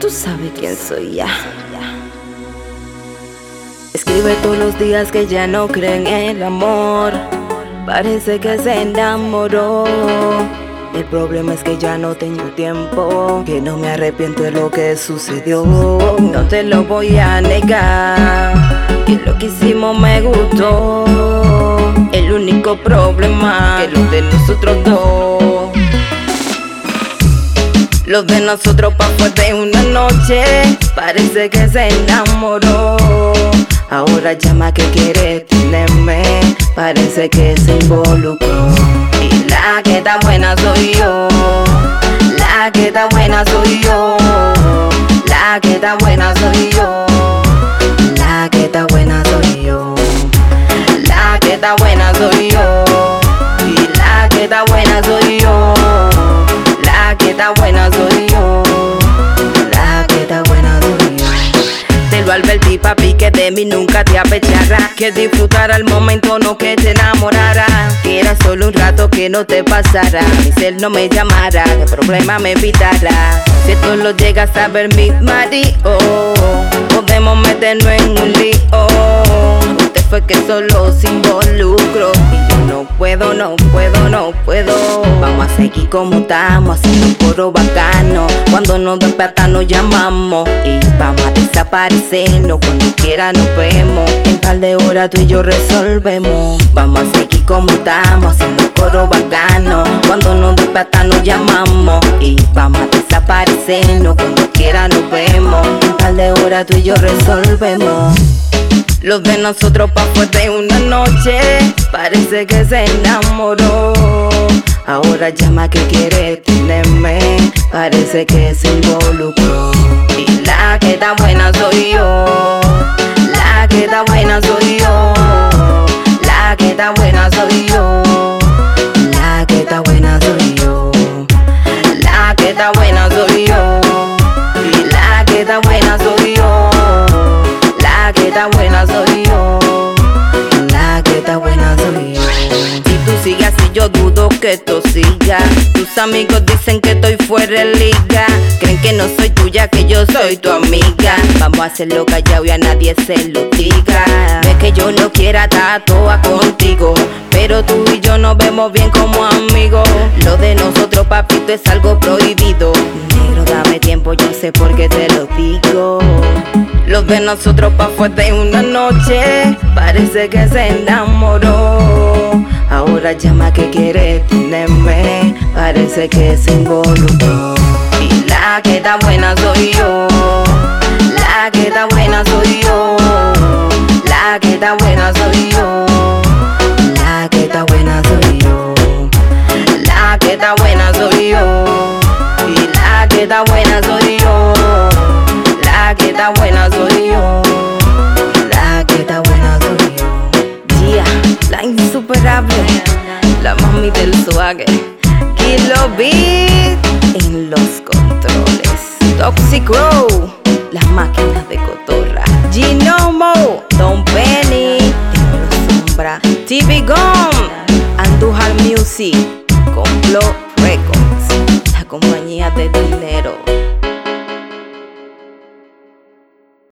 Tú sabes quién soy ya. Escribe todos los días que ya no creen en el amor. Parece que se enamoró. El problema es que ya no tengo tiempo, que no me arrepiento de lo que sucedió. No te lo voy a negar, que lo que hicimos me gustó. El único problema que lo de nosotros dos. Lo de nosotros pa' fue de una noche, parece que se enamoró. Ahora llama que quiere tenerme, parece que se involucró. Y la que está buena soy yo, la que está buena soy yo, la que está buena soy yo, la que está buena soy yo, está buena soy yo, la que está buena soy yo, la que está buena soy yo, la que está buena soy yo. Te lo advertí, papi, que de mí nunca te apechará. Que disfrutara el momento, no que te enamorara. Que era solo un rato que no te pasara. Mi ser no me llamara, que problema me evitara. Si tú lo llegas a ver, mi marido, podemos meternos en un lío. Fue que solo se involucró. Y yo no puedo, no puedo, no puedo. Vamos a seguir como estamos, haciendo un coro bacano. Cuando nos despierta nos llamamos y vamos a desaparecernos. Cuando quiera nos vemos. En par de horas tú y yo resolvemos. Vamos a seguir como estamos, haciendo un coro bacano. Cuando nos despierta nos llamamos y vamos a desaparecernos. Cuando quiera nos vemos. En par de horas tú y yo resolvemos. Los de nosotros pa' fue de una noche, parece que se enamoró. Ahora llama que quiere tenerme, parece que se involucró. Y la que está buena soy yo, la que está buena soy yo, soy que está buena soy. Si tú sigues así, yo dudo que esto siga. Tus amigos dicen que estoy fuera de liga. Creen que no soy tuya, que yo soy tu amiga. Vamos a hacerlo callado y a nadie se lo diga. Es que yo no quiera toda contigo. Pero tú y yo nos vemos bien como amigos. Lo de nosotros, papito, es algo prohibido. Negro, dame tiempo, yo sé por qué te lo digo. De nosotros pa' fue de una noche, parece que se enamoró. Ahora llama que quiere tenerme, parece que se involucró. Y la que está buena soy yo, la que está buena soy yo, la que está buena soy yo, la que está buena soy yo, la que está buena soy yo, y la que está buena soy yo. La que está buena lo en los controles. Toxic Row, las máquinas de cotorra. Ginomo, Don Benny en la sombra. TV Gone, Andújar Music, Complot Records, la compañía de dinero.